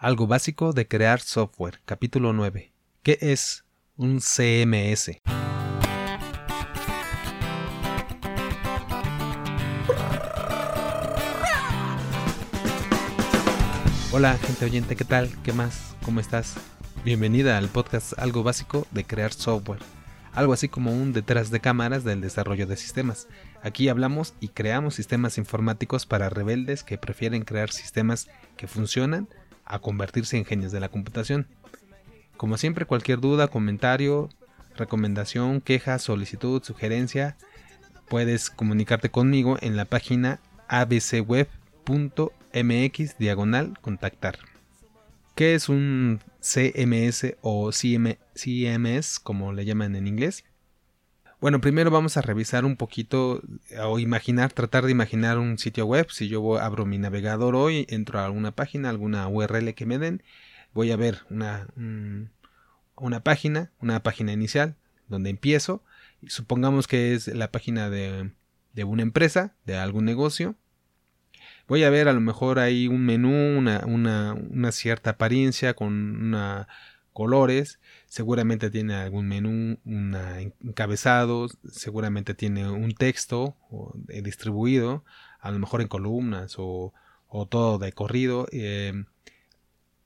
Algo básico de crear software, capítulo 9. ¿Qué es un CMS? Hola, gente oyente, ¿qué tal? ¿Qué más? ¿Cómo estás? Bienvenida al podcast Algo básico de crear software. Algo así como un detrás de cámaras del desarrollo de sistemas. Aquí hablamos y creamos sistemas informáticos para rebeldes que prefieren crear sistemas que funcionan a convertirse en genios de la computación. Como siempre, cualquier duda, comentario, recomendación, queja, solicitud, sugerencia, puedes comunicarte conmigo en la página abcweb.mx diagonal contactar. ¿Qué es un CMS o CMS como le llaman en inglés? Bueno, primero vamos a revisar un poquito o imaginar, tratar de imaginar un sitio web. Si yo abro mi navegador hoy, entro a alguna página, alguna URL que me den, voy a ver una, una página, una página inicial, donde empiezo. Supongamos que es la página de, de una empresa, de algún negocio. Voy a ver a lo mejor ahí un menú, una, una, una cierta apariencia con una colores, seguramente tiene algún menú, encabezado, seguramente tiene un texto eh, distribuido, a lo mejor en columnas o, todo de corrido. Eh,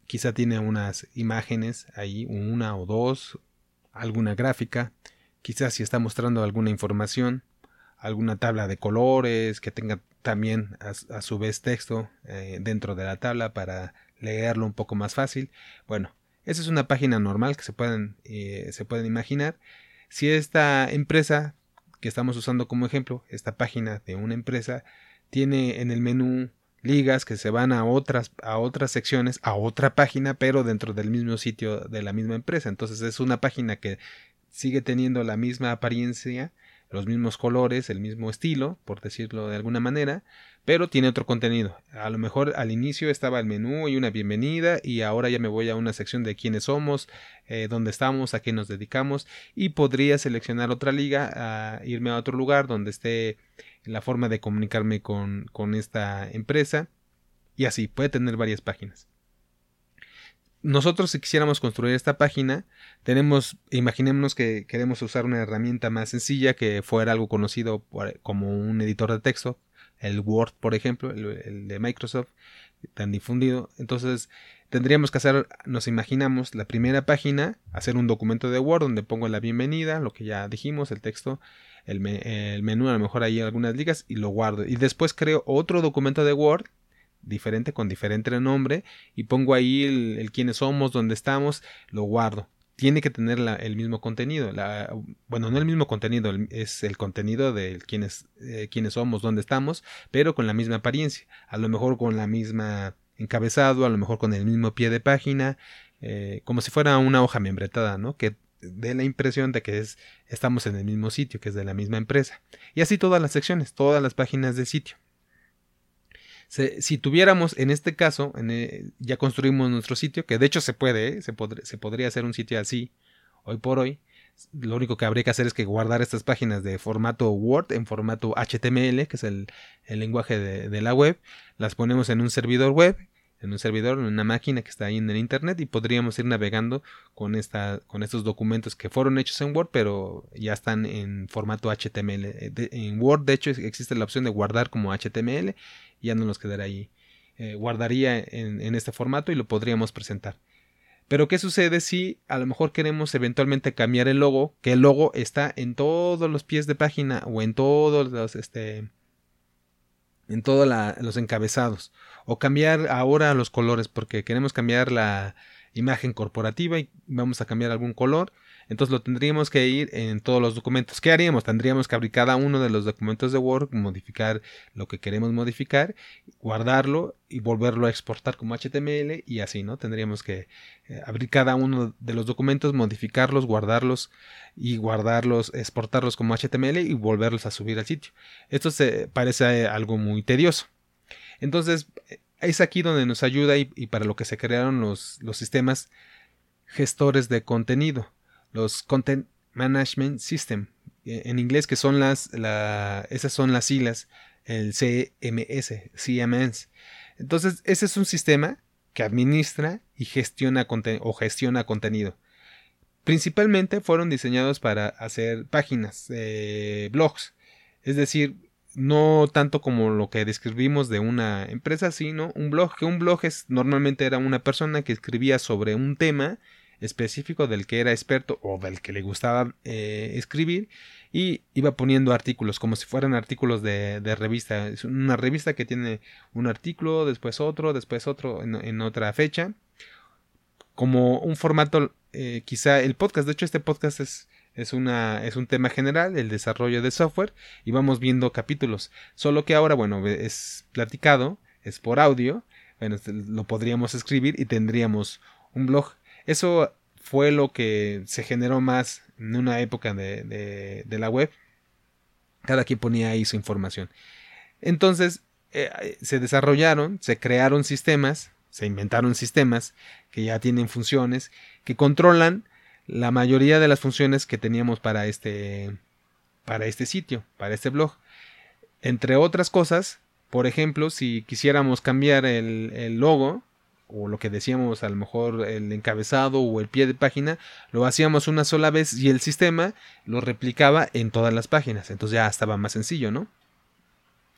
quizá tiene unas imágenes ahí, una o dos, alguna gráfica, quizás si está mostrando alguna información, alguna tabla de colores que tenga también a, su vez texto eh, dentro de la tabla para leerlo un poco más fácil. Bueno, esa es una página normal que se pueden, eh, se pueden imaginar. Si esta empresa que estamos usando como ejemplo, esta página de una empresa, tiene en el menú ligas que se van a otras, a otras secciones, a otra página, pero dentro del mismo sitio de la misma empresa. Entonces es una página que sigue teniendo la misma apariencia, los mismos colores, el mismo estilo, por decirlo de alguna manera, pero tiene otro contenido. A lo mejor al inicio estaba el menú y una bienvenida y ahora ya me voy a una sección de quiénes somos, eh, dónde estamos, a qué nos dedicamos y podría seleccionar otra liga, a irme a otro lugar donde esté la forma de comunicarme con, con esta empresa y así puede tener varias páginas nosotros si quisiéramos construir esta página, tenemos, imaginémonos que queremos usar una herramienta más sencilla que fuera algo conocido como un editor de texto, el Word, por ejemplo, el, de Microsoft, tan difundido. Entonces, tendríamos que hacer, nos imaginamos, la primera página, hacer un documento de Word donde pongo la bienvenida, lo que ya dijimos, el texto, el, el menú, a lo mejor ahí algunas ligas, y lo guardo. Y después creo otro documento de Word diferente con diferente nombre y pongo ahí el, quiénes somos, dónde estamos, lo guardo. Tiene que tener el mismo contenido. Bueno, no el mismo contenido, es el contenido de quiénes, eh, quiénes somos, dónde estamos, pero con la misma apariencia. A lo mejor con la misma encabezado, a lo mejor con el mismo pie de página, eh, como si fuera una hoja membretada, ¿no? Que dé la impresión de que es, estamos en el mismo sitio, que es de la misma empresa. Y así todas las secciones, todas las páginas del sitio si tuviéramos, en este caso, eh, ya construimos nuestro sitio, que de hecho se puede, ¿eh? se, se, podría hacer un sitio así hoy por hoy. Lo único que habría que hacer es que guardar estas páginas de formato Word en formato HTML, que es el, lenguaje de, la web. Las ponemos en un servidor web, en un servidor, en una máquina que está ahí en el Internet y podríamos ir navegando con, esta, con estos documentos que fueron hechos en Word, pero ya están en formato HTML. en Word, de hecho, existe la opción de guardar como HTML ya no nos quedaría ahí. Eh, guardaría en, este formato y lo podríamos presentar. Pero ¿qué sucede si a lo mejor queremos eventualmente cambiar el logo? Que el logo está en todos los pies de página o en todos los este en todos los encabezados. O cambiar ahora los colores porque queremos cambiar la imagen corporativa y vamos a cambiar algún color entonces lo tendríamos que ir en todos los documentos. ¿Qué haríamos? Tendríamos que abrir cada uno de los documentos de Word, modificar lo que queremos modificar, guardarlo y volverlo a exportar como HTML y así, ¿no? Tendríamos que eh, abrir cada uno de los documentos, modificarlos, guardarlos y guardarlos, exportarlos como HTML y volverlos a subir al sitio. Esto se parece algo muy tedioso. Entonces, es aquí donde nos ayuda y, para lo que se crearon los, los sistemas gestores de contenido los Content Management System, eh, en inglés que son las, la, esas son las siglas, el CMS, CMS. Entonces, ese es un sistema que administra y gestiona o gestiona contenido. Principalmente fueron diseñados para hacer páginas, eh, blogs, es decir, no tanto como lo que describimos de una empresa, sino un blog, que un blog es normalmente era una persona que escribía sobre un tema específico del que era experto o del que le gustaba eh, escribir y iba poniendo artículos como si fueran artículos de, revista. Es una revista que tiene un artículo, después otro, después otro en, otra fecha. Como un formato, eh, quizá el podcast, de hecho este podcast es, es, una, es un tema general, el desarrollo de software, y vamos viendo capítulos. Solo que ahora, bueno, es platicado, es por audio, bueno, este, lo podríamos escribir y tendríamos un blog. Eso fue lo que se generó más en una época de, la web. Cada quien ponía ahí su información. Entonces eh, se desarrollaron, se crearon sistemas, se inventaron sistemas que ya tienen funciones, que controlan la mayoría de las funciones que teníamos para este, para este sitio, para este blog. Entre otras cosas, por ejemplo, si quisiéramos cambiar el logo, o lo que decíamos a lo mejor el encabezado o el pie de página, lo hacíamos una sola vez y el sistema lo replicaba en todas las páginas. Entonces ya estaba más sencillo, ¿no?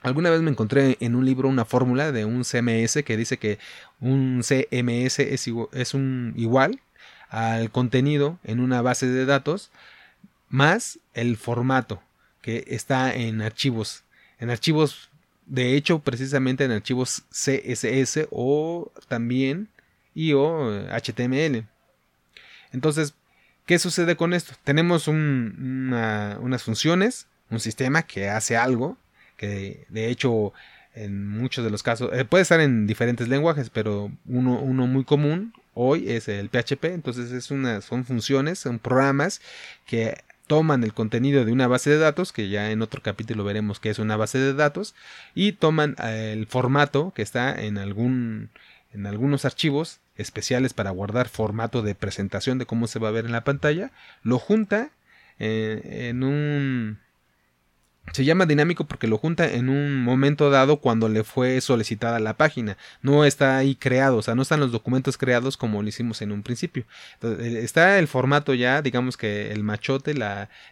Alguna vez me encontré en un libro una fórmula de un CMS que dice que un CMS es, igual, es un igual al contenido en una base de datos más el formato que está en archivos. En archivos de hecho, precisamente en archivos CSS o también y HTML. Entonces, ¿qué sucede con esto? Tenemos unas funciones, un sistema que hace algo, que de hecho en muchos de los casos eh, puede estar en diferentes lenguajes, pero uno, uno, muy común hoy es el PHP. Entonces es son funciones, son programas que toman el contenido de una base de datos, que ya en otro capítulo veremos que es una base de datos, y toman eh, el formato que está en algún en algunos archivos especiales para guardar formato de presentación de cómo se va a ver en la pantalla, lo junta eh, en un se llama dinámico porque lo junta en un momento dado cuando le fue solicitada la página. No está ahí creado, o sea, no están los documentos creados como lo hicimos en un principio. Eh, está el formato ya, digamos que el machote,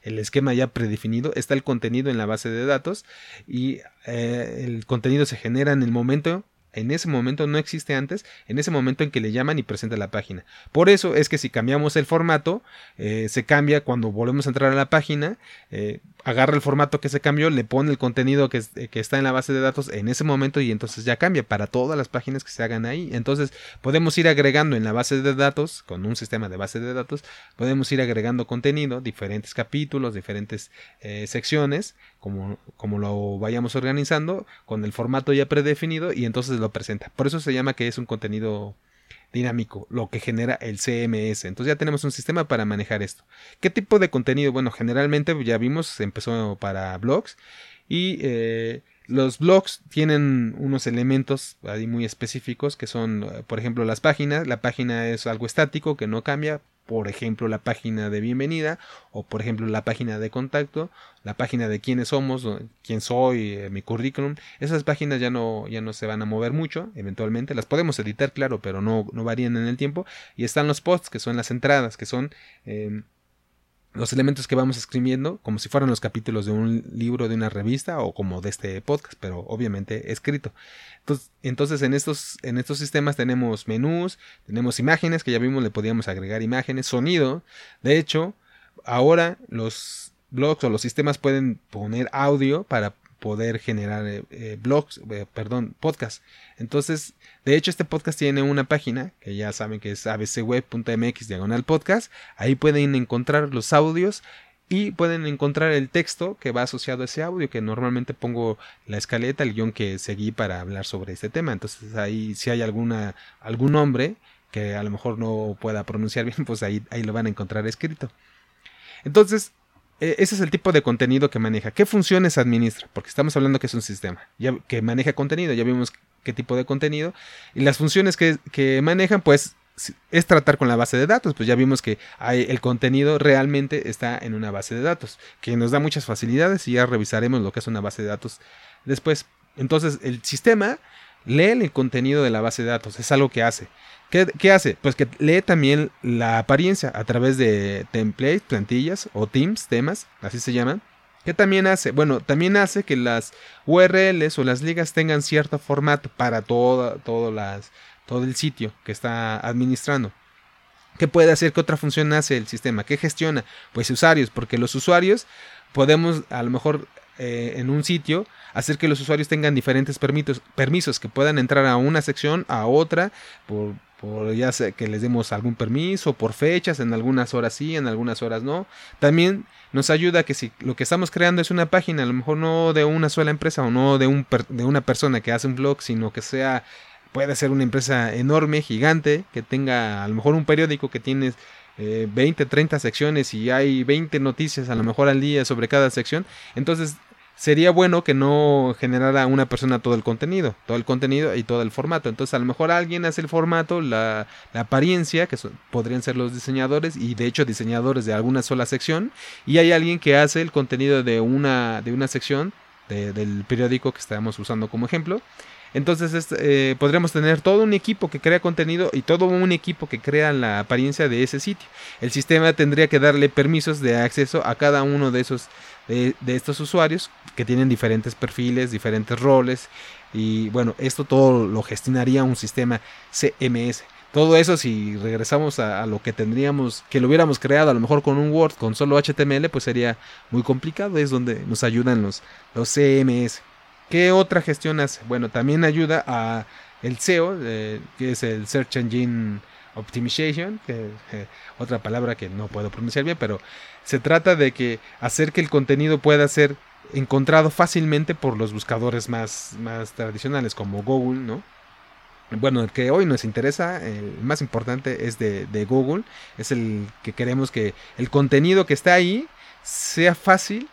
el esquema ya predefinido, está el contenido en la base de datos y eh, el contenido se genera en el momento en ese momento no existe antes, en ese momento en que le llaman y presenta la página. Por eso es que si cambiamos el formato, eh, se cambia cuando volvemos a entrar a la página, eh, agarra el formato que se cambió, le pone el contenido que, que, está en la base de datos en ese momento y entonces ya cambia para todas las páginas que se hagan ahí. Entonces podemos ir agregando en la base de datos, con un sistema de base de datos, podemos ir agregando contenido, diferentes capítulos, diferentes eh, secciones, como, como lo vayamos organizando, con el formato ya predefinido y entonces lo presenta. Por eso se llama que es un contenido dinámico, lo que genera el CMS. Entonces ya tenemos un sistema para manejar esto. ¿Qué tipo de contenido? Bueno, generalmente ya vimos, empezó para blogs y eh, los blogs tienen unos elementos ahí muy específicos que son, por ejemplo, las páginas. La página es algo estático que no cambia por ejemplo la página de bienvenida o por ejemplo la página de contacto, la página de quiénes somos, quién soy, eh, mi currículum, esas páginas ya no, ya no se van a mover mucho, eventualmente. Las podemos editar claro, pero no, no varían en el tiempo. Y están los posts que son las entradas, que son em, los elementos que vamos escribiendo como si fueran los capítulos de un libro de una revista o como de este podcast, pero obviamente escrito. Entonces, entonces en, estos, en estos sistemas tenemos menús, tenemos imágenes, que ya vimos le podíamos agregar imágenes, sonido. De hecho, ahora los blogs o los sistemas pueden poner audio para poder generar eh, eh, blogs, eh, perdón, podcast. Entonces, de hecho, este podcast tiene una página que ya saben que es abcweb.mx diagonal podcast. Ahí pueden encontrar los audios y pueden encontrar el texto que va asociado a ese audio, que normalmente pongo la escaleta, el guion que seguí para hablar sobre este tema. Entonces, ahí si hay alguna, algún nombre que a lo mejor no pueda pronunciar bien, pues ahí, ahí lo van a encontrar escrito. Entonces, ese es el tipo de contenido que maneja. ¿Qué funciones administra? Porque estamos hablando que es un sistema que maneja contenido. Ya vimos qué tipo de contenido. Y las funciones que, que, manejan, pues, es tratar con la base de datos. Pues ya vimos que hay, el contenido realmente está en una base de datos, que nos da muchas facilidades y ya revisaremos lo que es una base de datos después. Entonces, el sistema lee el contenido de la base de datos, es algo que hace. ¿Qué, hace? Pues que lee también la apariencia a través de templates, plantillas o teams, temas, así se llaman. ¿Qué también hace? Bueno, también hace que las URLs o las ligas tengan cierto formato para todo, todo, las, todo el sitio que está administrando. ¿Qué puede hacer? ¿Qué otra función hace el sistema? ¿Qué gestiona? Pues usuarios, porque los usuarios podemos a lo mejor eh, en un sitio hacer que los usuarios tengan diferentes permisos, permisos que puedan entrar a una sección, a otra, por, por ya sea que les demos algún permiso, por fechas, en algunas horas sí, en algunas horas no. También nos ayuda que si lo que estamos creando es una página, a lo mejor no de una sola empresa o no de, un de una persona que hace un blog, sino que sea, puede ser una empresa enorme, gigante, que tenga a lo mejor un periódico que tiene 20, 30 secciones y hay 20 noticias a lo mejor al día sobre cada sección. Entonces sería bueno que no generara una persona todo el contenido, todo el contenido y todo el formato. Entonces a lo mejor alguien hace el formato, la, apariencia, que podrían ser los diseñadores y de hecho diseñadores de alguna sola sección, y hay alguien que hace el contenido de una, de una sección del periódico que estamos usando como ejemplo. Entonces eh, podríamos tener todo un equipo que crea contenido y todo un equipo que crea la apariencia de ese sitio. El sistema tendría que darle permisos de acceso a cada uno de esos de, estos usuarios que tienen diferentes perfiles, diferentes roles y bueno, esto todo lo gestionaría un sistema CMS. Todo eso si regresamos a, lo que tendríamos, que lo hubiéramos creado a lo mejor con un Word, con solo HTML, pues sería muy complicado. Es donde nos ayudan los, los CMS. ¿Qué otra gestión hace? Bueno, también ayuda a el SEO, eh, que es el Search Engine Optimization, que, eh, otra palabra que no puedo pronunciar bien, pero se trata de que hacer que el contenido pueda ser encontrado fácilmente por los buscadores más, más tradicionales como Google, ¿no? Bueno, el que hoy nos interesa, el más importante es de, de Google, es el que queremos que el contenido que está ahí sea fácil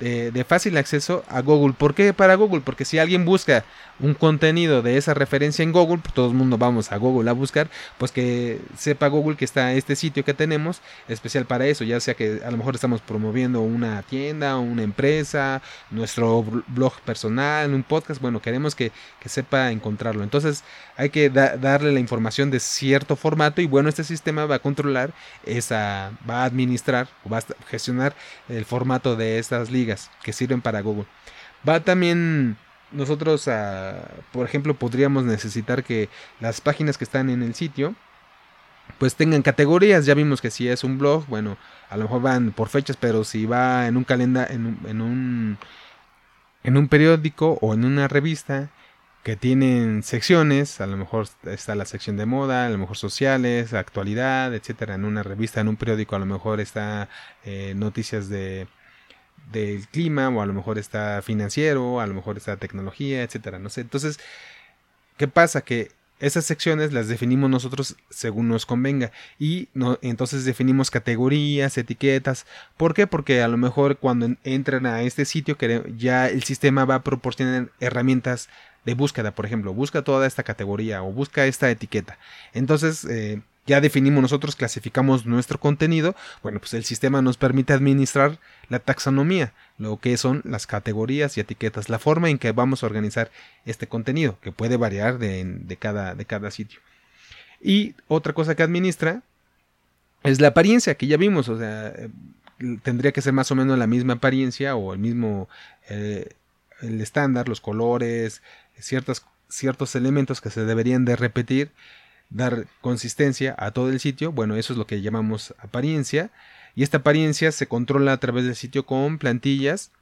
de, fácil acceso a Google. ¿Por qué para Google? Porque si alguien busca un contenido de esa referencia en Google, pues todo el mundo vamos a Google a buscar, pues que sepa Google que está este sitio que tenemos especial para eso, ya sea que a lo mejor estamos promoviendo una tienda, una empresa, nuestro blog personal, un podcast, bueno, queremos que, sepa encontrarlo. Entonces hay que darle la información de cierto formato y bueno, este sistema va a controlar esa, va a administrar, va a gestionar el formato de estas que sirven para Google. Va también nosotros, por ejemplo, podríamos necesitar que las páginas que están en el sitio pues tengan categorías. Ya vimos que si es un blog, bueno, a lo mejor van por fechas, pero si va en un calendario, en un, en un, en un periódico o en una revista que tienen secciones, a lo mejor está la sección de moda, a lo mejor sociales, actualidad, etcétera. En una revista, en un periódico, a lo mejor está eh, noticias de del clima, o a lo mejor está financiero, a lo mejor está tecnología, etcétera, no sé. Entonces, ¿qué pasa? Que esas secciones las definimos nosotros según nos convenga y no, entonces definimos categorías, etiquetas. ¿Por qué? Porque a lo mejor cuando entran a este sitio ya el sistema va a proporcionar herramientas de búsqueda, por ejemplo, busca toda esta categoría o busca esta etiqueta. Entonces, eh, ya definimos nosotros, clasificamos nuestro contenido, bueno, pues el sistema nos permite administrar la taxonomía, lo que son las categorías y etiquetas, la forma en que vamos a organizar este contenido, que puede variar de, cada, de cada sitio. Y otra cosa que administra es la apariencia, que ya vimos, o sea, eh, tendría que ser más o menos la misma apariencia o el mismo eh, el estándar, los colores, ciertas, ciertos elementos que se deberían de repetir dar consistencia a todo el sitio. Bueno, eso es lo que llamamos apariencia. Y esta apariencia se controla a través del sitio con plantillas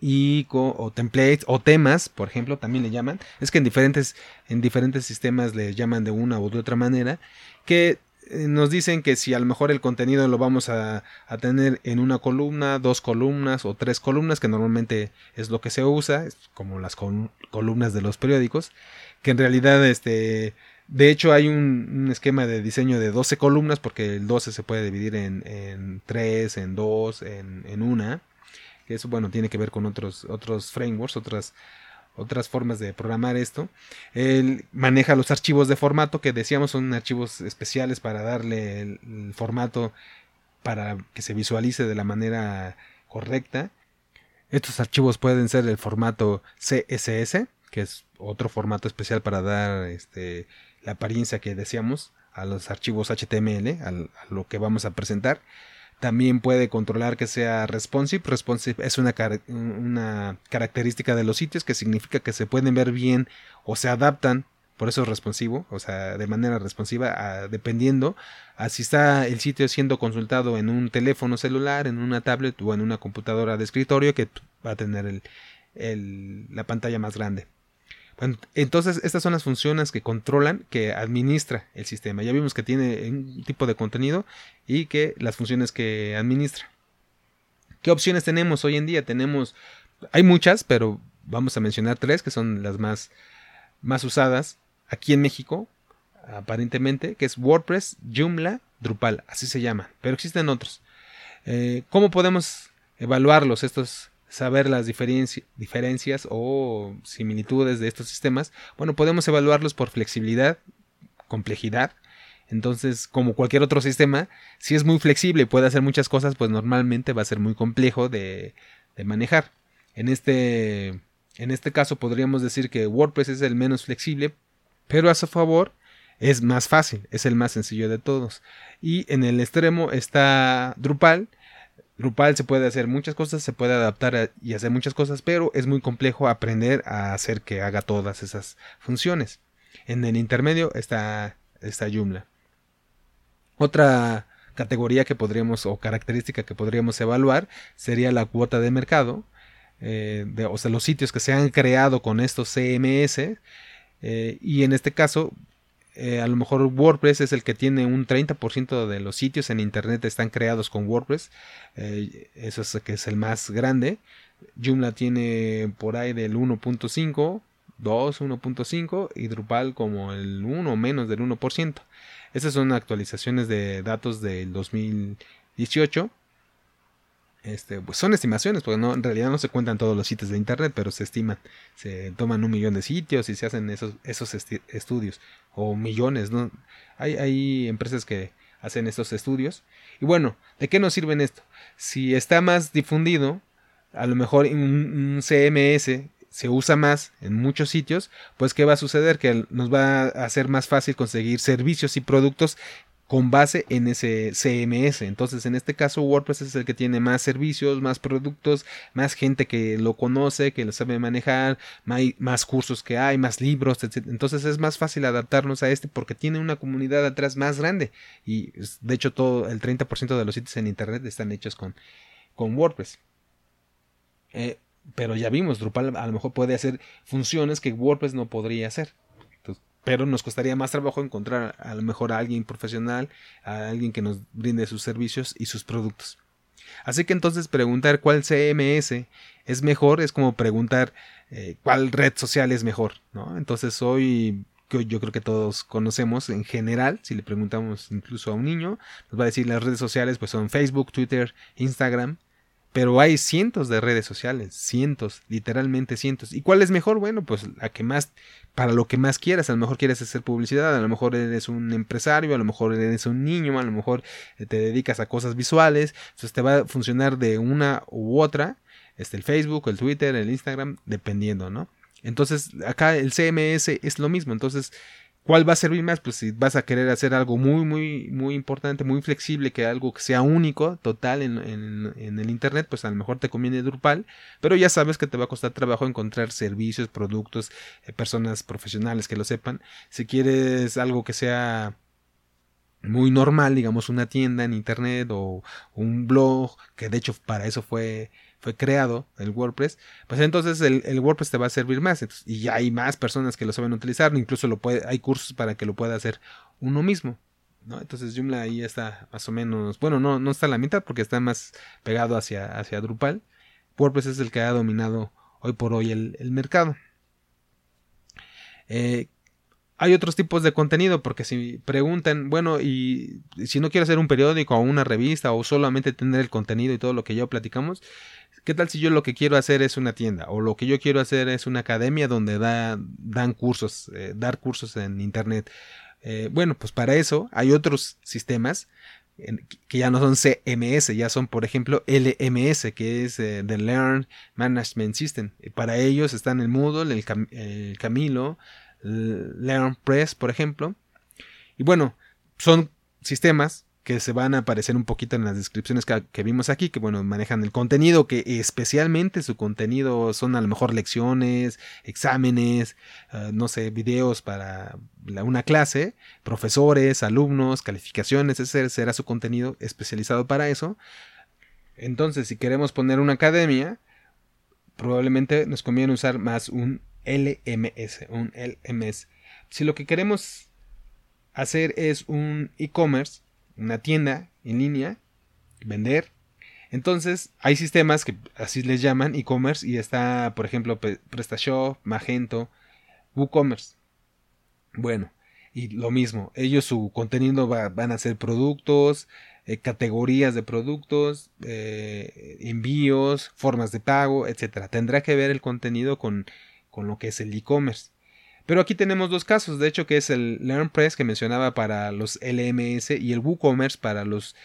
y con, o templates o temas, por ejemplo, también le llaman. Es que en diferentes, en diferentes sistemas le llaman de una u de otra manera. Que eh, nos dicen que si a lo mejor el contenido lo vamos a, a, tener en una columna, dos columnas o tres columnas, que normalmente es lo que se usa, como las columnas de los periódicos, que en realidad este de hecho, hay un, esquema de diseño de 12 columnas, porque el 12 se puede dividir en, en 3, en 2, en, en una. Que eso, bueno, tiene que ver con otros, otros frameworks, otras, otras formas de programar esto. Él maneja los archivos de formato, que decíamos son archivos especiales para darle el formato para que se visualice de la manera correcta. Estos archivos pueden ser el formato CSS, que es otro formato especial para dar este, la apariencia que deseamos a los archivos HTML, a lo que vamos a presentar. También puede controlar que sea responsive. Responsive es una, una característica de los sitios que significa que se pueden ver bien o se adaptan por eso es responsivo, o sea, de manera responsiva, dependiendo a si está el sitio siendo consultado en un teléfono celular, en una tablet o en una computadora de escritorio que va a tener el, la pantalla más grande. Entonces estas son las funciones que controlan, que administra el sistema. Ya vimos que tiene un tipo de contenido y que las funciones que administra. ¿Qué opciones tenemos hoy en día? Tenemos, hay muchas, pero vamos a mencionar tres que son las más, más usadas aquí en México, aparentemente, que es WordPress, Joomla, Drupal, así se llama, pero existen otros. Eh, ¿Cómo podemos evaluarlos estos saber las diferencias o similitudes de estos sistemas, bueno, podemos evaluarlos por flexibilidad, complejidad. Entonces, como cualquier otro sistema, si es muy flexible y puede hacer muchas cosas, pues normalmente va a ser muy complejo de, de manejar. En este, en este caso podríamos decir que WordPress es el menos flexible, pero a su favor es más fácil, es el más sencillo de todos. Y en el extremo está Drupal, Drupal se puede hacer muchas cosas, se puede adaptar y hacer muchas cosas, pero es muy complejo aprender a hacer que haga todas esas funciones. En el intermedio está, está Joomla. Otra categoría que podríamos o característica que podríamos evaluar sería la cuota de mercado, eh, o sea, los sitios que se han creado con estos CMS. Eh, y en este caso eh, a lo mejor WordPress es el que tiene un 30% de los sitios en Internet están creados con WordPress. Eh, eso es que es el más grande. Joomla tiene por ahí del 1.5, 2, 1.5 y Drupal como el 1 o menos del 1%. Esas son actualizaciones de datos del 2018. Este, pues son estimaciones, porque no, en realidad no se cuentan todos los sitios de internet, pero se estiman, se toman un millón de sitios y se hacen esos, esos estudios, o millones, ¿no? Hay, hay empresas que hacen estos estudios. Y bueno, ¿de qué nos sirven esto? Si está más difundido, a lo mejor un, un CMS se usa más en muchos sitios, pues ¿qué va a suceder? Que nos va a hacer más fácil conseguir servicios y productos con base en ese CMS. Entonces, en este caso, WordPress es el que tiene más servicios, más productos, más gente que lo conoce, que lo sabe manejar, más cursos que hay, más libros, etc. Entonces, es más fácil adaptarnos a este porque tiene una comunidad atrás más grande. Y de hecho, todo el 30% de los sitios en Internet están hechos con, con WordPress. Eh, pero ya vimos, Drupal a lo mejor puede hacer funciones que WordPress no podría hacer pero nos costaría más trabajo encontrar a lo mejor a alguien profesional, a alguien que nos brinde sus servicios y sus productos. Así que entonces preguntar cuál CMS es mejor es como preguntar eh, cuál red social es mejor, ¿no? Entonces hoy yo creo que todos conocemos en general, si le preguntamos incluso a un niño, nos va a decir las redes sociales pues son Facebook, Twitter, Instagram, pero hay cientos de redes sociales, cientos, literalmente cientos. ¿Y cuál es mejor? Bueno, pues la que más, para lo que más quieras, a lo mejor quieres hacer publicidad, a lo mejor eres un empresario, a lo mejor eres un niño, a lo mejor eh, te dedicas a cosas visuales, entonces te va a funcionar de una u otra, este, el Facebook, el Twitter, el Instagram, dependiendo, ¿no? Entonces, acá el CMS es lo mismo, entonces ¿Cuál va a servir más? Pues si vas a querer hacer algo muy, muy, muy importante, muy flexible, que algo que sea único, total en, el Internet, pues a lo mejor te conviene Drupal, pero ya sabes que te va a costar trabajo encontrar servicios, productos, eh, personas profesionales que lo sepan. Si quieres algo que sea muy normal, digamos una tienda en Internet o un blog, que de hecho para eso fue fue creado el WordPress, pues entonces el, WordPress te va a servir más. y ya hay más personas que lo saben utilizar, incluso lo puede, hay cursos para que lo pueda hacer uno mismo. ¿no? Entonces Joomla ahí está más o menos, bueno, no, no está a la mitad porque está más pegado hacia, hacia Drupal. WordPress es el que ha dominado hoy por hoy el, mercado. Eh, hay otros tipos de contenido, porque si preguntan, bueno, y si no quiero hacer un periódico o una revista o solamente tener el contenido y todo lo que ya platicamos, ¿qué tal si yo lo que quiero hacer es una tienda o lo que yo quiero hacer es una academia donde da, dan cursos, eh, dar cursos en internet? Eh, bueno, pues para eso hay otros sistemas que ya no son CMS, ya son por ejemplo LMS, que es eh, The Learn Management System. Para ellos están el Moodle, el, Camilo, el LearnPress, por ejemplo. Y bueno, son sistemas que se van a aparecer un poquito en las descripciones que, vimos aquí, que bueno, manejan el contenido, que especialmente su contenido son a lo mejor lecciones, exámenes, eh, no sé, videos para una clase, profesores, alumnos, calificaciones, ese será su contenido especializado para eso. Entonces, si queremos poner una academia, probablemente nos conviene usar más un LMS, un LMS. Si lo que queremos hacer es un e-commerce, una tienda en línea, vender. Entonces, hay sistemas que así les llaman e-commerce y está, por ejemplo, PrestaShop, Magento, WooCommerce. Bueno, y lo mismo, ellos su contenido van a ser productos, eh, categorías de productos, eh, envíos, formas de pago, etc. Tendrá que ver el contenido con, con lo que es el e-commerce. Pero aquí tenemos dos casos, de hecho, que es el LearnPress que mencionaba para los LMS y el WooCommerce para los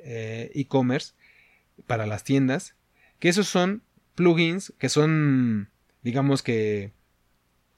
eh, e-commerce, para las tiendas, que esos son plugins que son, digamos que,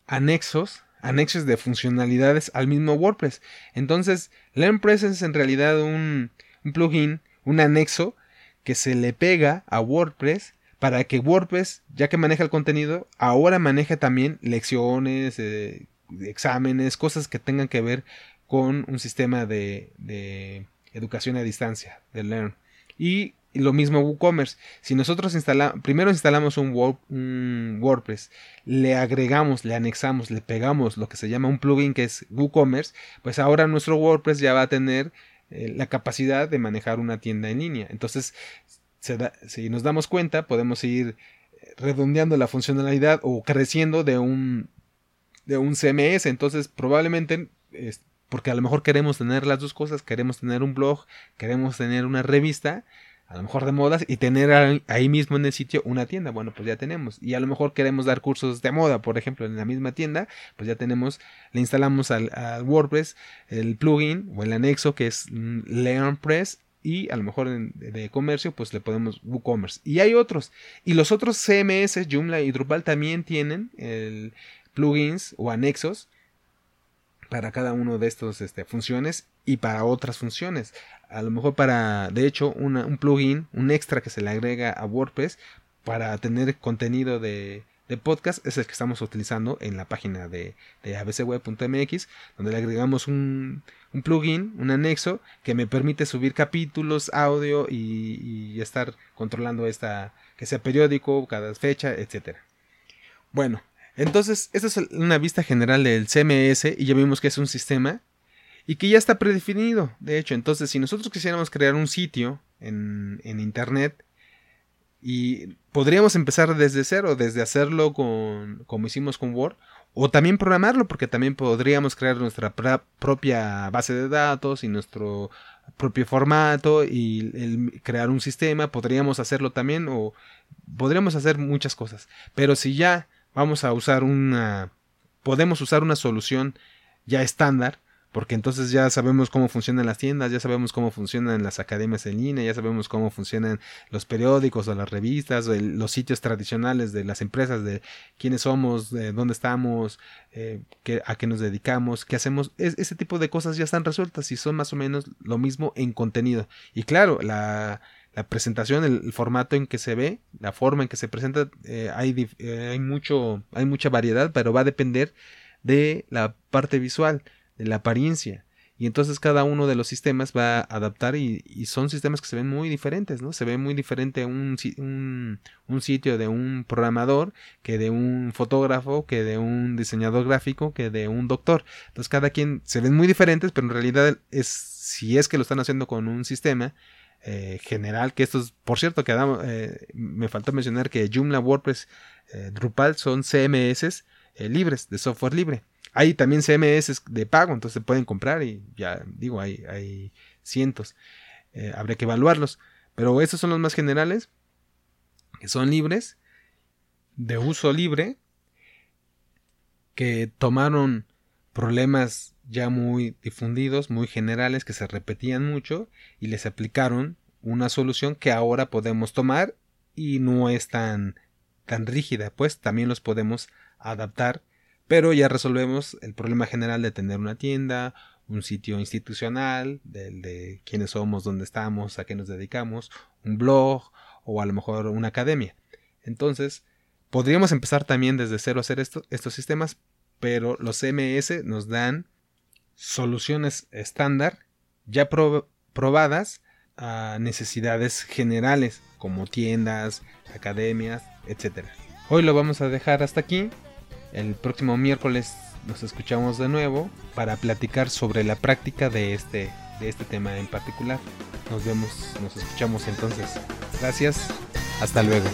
anexos, anexos de funcionalidades al mismo WordPress. Entonces, LearnPress es en realidad un, un plugin, un anexo que se le pega a WordPress para que WordPress, ya que maneja el contenido, ahora maneje también lecciones, eh, exámenes, cosas que tengan que ver con un sistema de, educación a distancia, de Learn. Y lo mismo WooCommerce. Si nosotros instalamos, primero instalamos un, WordPress, le agregamos, le anexamos, le pegamos lo que se llama un plugin que es WooCommerce, pues ahora nuestro WordPress ya va a tener eh, la capacidad de manejar una tienda en línea. Entonces, si nos damos cuenta, podemos ir redondeando la funcionalidad o creciendo de un, de un CMS. Entonces, probablemente, porque a lo mejor queremos tener las dos cosas, queremos tener un blog, queremos tener una revista, a lo mejor de modas, y tener ahí mismo en el sitio una tienda. Bueno, pues ya tenemos. Y a lo mejor queremos dar cursos de moda, por ejemplo, en la misma tienda, pues ya tenemos, le instalamos al, al WordPress el plugin o el anexo que es LearnPress y a lo mejor de comercio pues le podemos WooCommerce. Y hay otros. Y los otros CMS Joomla y Drupal también tienen el plugins o anexos para cada uno de estos este, funciones y para otras funciones. A lo mejor para de hecho un plugin un extra que se le agrega a WordPress para tener contenido de de podcast es el que estamos utilizando en la página de, de abcweb.mx, donde le agregamos un, plugin, un anexo, que me permite subir capítulos, audio y, estar controlando esta, que sea periódico, cada fecha, etc. Bueno, entonces, esta es una vista general del CMS y ya vimos que es un sistema y que ya está predefinido. De hecho, entonces, si nosotros quisiéramos crear un sitio en, en Internet, y podríamos empezar desde cero, desde hacerlo con, como hicimos con Word, o también programarlo, porque también podríamos crear nuestra propia base de datos y nuestro propio formato y crear un sistema, podríamos hacerlo también, o podríamos hacer muchas cosas. Pero si ya vamos a usar una, podemos usar una solución ya estándar, porque entonces ya sabemos cómo funcionan las tiendas, ya sabemos cómo funcionan las academias en línea, ya sabemos cómo funcionan los periódicos o las revistas, los sitios tradicionales de las empresas, de quiénes somos, de dónde estamos, eh, a qué nos dedicamos, qué hacemos. ese tipo de cosas ya están resueltas y son más o menos lo mismo en contenido. Y claro, la, presentación, el, formato en que se ve, la forma en que se presenta, eh, hay, eh, hay, mucho, hay mucha variedad, pero va a depender de la parte visual de la apariencia. Y entonces cada uno de los sistemas va a adaptar y, son sistemas que se ven muy diferentes, ¿no? Se ve muy diferente un, un, sitio de un programador que de un fotógrafo, que de un diseñador gráfico, que de un doctor. Entonces cada quien se ven muy diferentes, pero en realidad es, si es que lo están haciendo con un sistema eh, general, que estos, por cierto, que eh, me faltó mencionar que Joomla, WordPress, eh, Drupal son CMS libres, de software libre. Hay también CMS de pago, entonces se pueden comprar y ya digo, hay, hay cientos. Eh, habría que evaluarlos. Pero estos son los más generales, que son libres, de uso libre, que tomaron problemas ya muy difundidos, muy generales, que se repetían mucho y les aplicaron una solución que ahora podemos tomar y no es tan, tan rígida, pues también los podemos adaptar, pero ya resolvemos el problema general de tener una tienda, un sitio institucional, del de quiénes somos, dónde estamos, a qué nos dedicamos, un blog o a lo mejor una academia. Entonces, podríamos empezar también desde cero a hacer estos sistemas, pero los CMS nos dan soluciones estándar ya probadas a necesidades generales como tiendas, academias, etc. Hoy lo vamos a dejar hasta aquí. El próximo miércoles nos escuchamos de nuevo para platicar sobre la práctica de este, de este tema en particular. Nos vemos, nos escuchamos entonces. Gracias, hasta luego.